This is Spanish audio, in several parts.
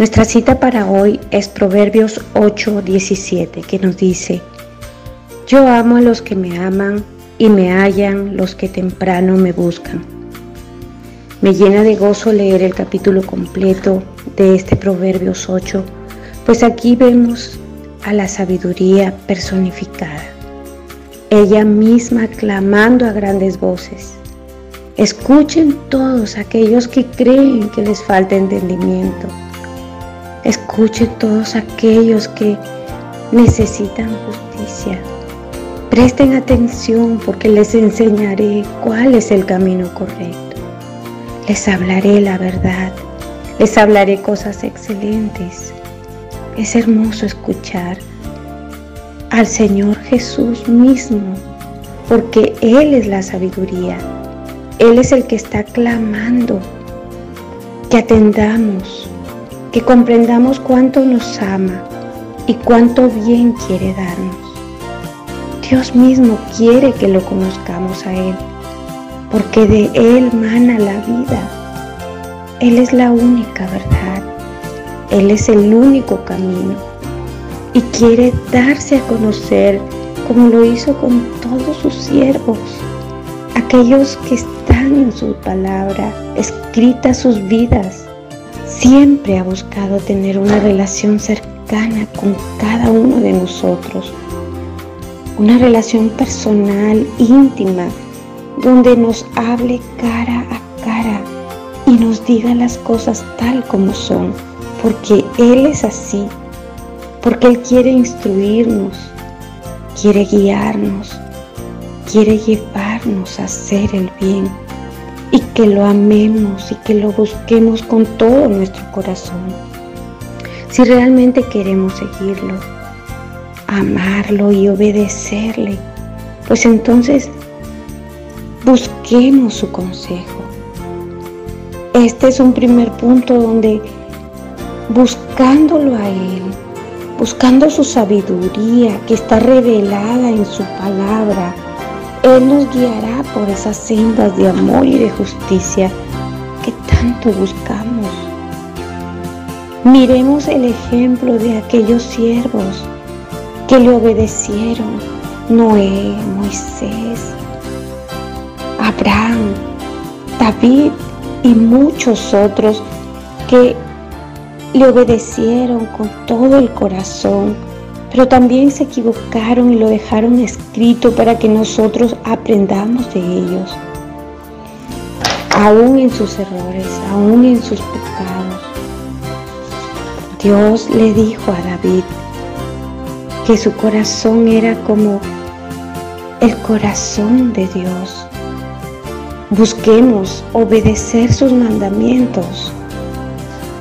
Nuestra cita para hoy es Proverbios 8:17, que nos dice, Yo amo a los que me aman y me hallan los que temprano me buscan. Me llena de gozo leer el capítulo completo de este Proverbios 8, pues aquí vemos a la sabiduría personificada, ella misma clamando a grandes voces. Escuchen todos aquellos que creen que les falta entendimiento Escuche todos aquellos que necesitan justicia. Presten atención porque les enseñaré cuál es el camino correcto. Les hablaré la verdad. Les hablaré cosas excelentes. Es hermoso escuchar al Señor Jesús mismo, porque Él es la sabiduría. Él es el que está clamando que atendamos que comprendamos cuánto nos ama y cuánto bien quiere darnos. Dios mismo quiere que lo conozcamos a Él, porque de Él mana la vida. Él es la única verdad, Él es el único camino y quiere darse a conocer como lo hizo con todos sus siervos, aquellos que están en su palabra, escritas sus vidas siempre ha buscado tener una relación cercana con cada uno de nosotros, una relación personal, íntima, donde nos hable cara a cara y nos diga las cosas tal como son, porque Él es así, porque Él quiere instruirnos, quiere guiarnos, quiere llevarnos a hacer el bien que lo amemos y que lo busquemos con todo nuestro corazón. Si realmente queremos seguirlo, amarlo y obedecerle, pues entonces busquemos su consejo. Este es un primer punto donde buscándolo a Él, buscando su sabiduría que está revelada en su palabra, él nos guiará por esas sendas de amor y de justicia que tanto buscamos. Miremos el ejemplo de aquellos siervos que le obedecieron, Noé, Moisés, Abraham, David y muchos otros que le obedecieron con todo el corazón pero también se equivocaron y lo dejaron escrito para que nosotros aprendamos de ellos, aún en sus errores, aún en sus pecados. Dios le dijo a David que su corazón era como el corazón de Dios. Busquemos obedecer sus mandamientos.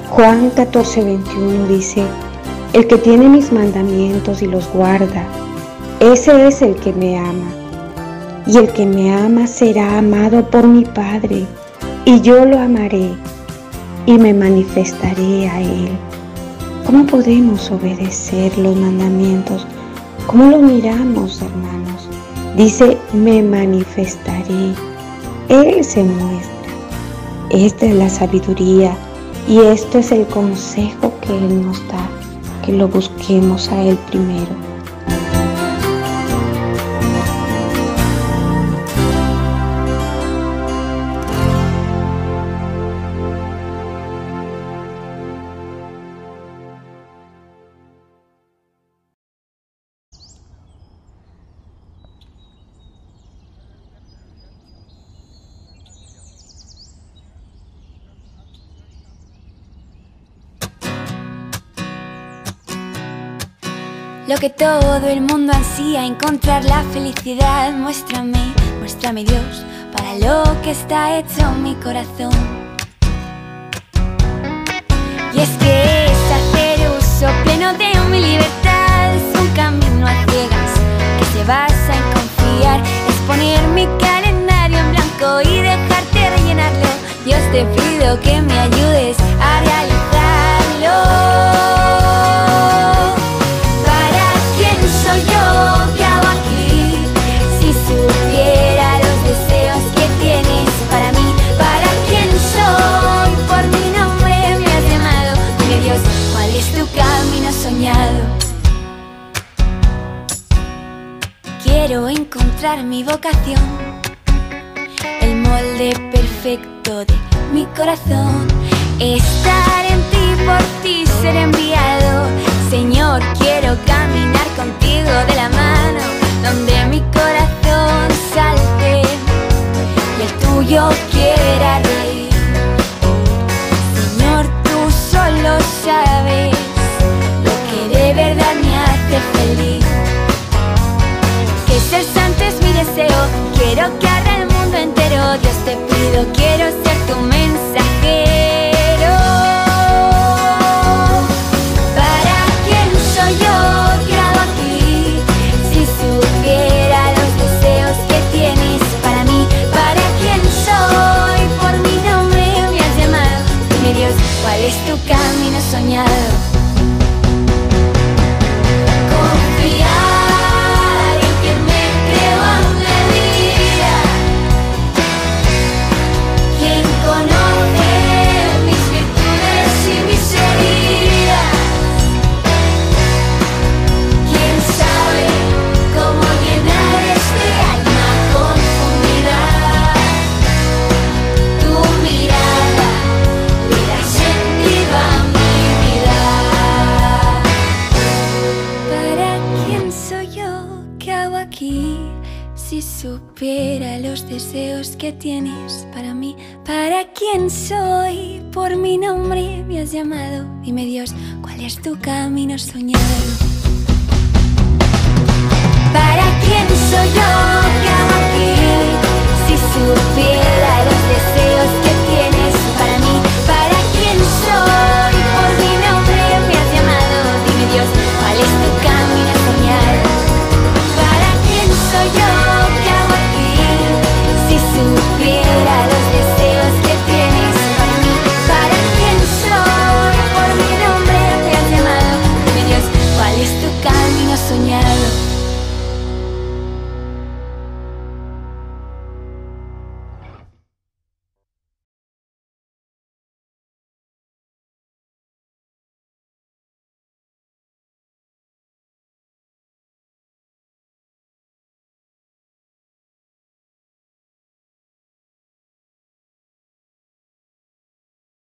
Juan 14, 21 dice, el que tiene mis mandamientos y los guarda, ese es el que me ama. Y el que me ama será amado por mi Padre, y yo lo amaré y me manifestaré a él. ¿Cómo podemos obedecer los mandamientos? ¿Cómo lo miramos, hermanos? Dice, me manifestaré. Él se muestra. Esta es la sabiduría y esto es el consejo que Él nos da que lo busquemos a Él primero. Lo que todo el mundo ansía, encontrar la felicidad. Muéstrame, muéstrame Dios, para lo que está hecho mi corazón. Y es que es hacer uso pleno de mi libertad, es un camino a ciegas que se basa en confiar, es poner mi calendario en blanco y dejarte rellenarlo. Dios te pido que me ayudes a realizarlo. Mi vocación, el molde perfecto de mi corazón. Estar en ti, por ti ser enviado. Señor, quiero caminar contigo de la mano, donde mi corazón salte y el tuyo quiera. Quiero que haga el mundo entero. Dios te pido, quiero ser tu mensajero. ¿Para quién soy yo? ¿Qué hago aquí? Si supiera los deseos que tienes para mí, ¿para quién soy? Por mi nombre me has llamado. Dime Dios, ¿cuál es tu camino soñado? los deseos que tienes para mí, para quién soy, por mi nombre me has llamado. Dime Dios, ¿cuál es tu camino soñado? ¿Para quién soy yo que aquí? Si supiera los deseos que